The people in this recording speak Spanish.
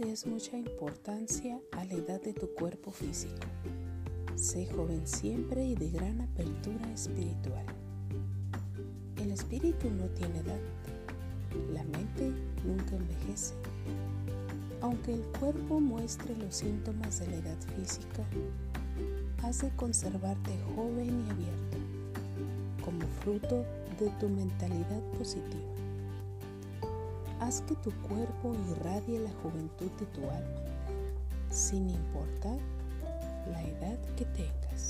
des mucha importancia a la edad de tu cuerpo físico. Sé joven siempre y de gran apertura espiritual. El espíritu no tiene edad. La mente nunca envejece. Aunque el cuerpo muestre los síntomas de la edad física, has de conservarte joven y abierto como fruto de tu mentalidad positiva. Haz que tu cuerpo irradie la juventud de tu alma, sin importar la edad que tengas.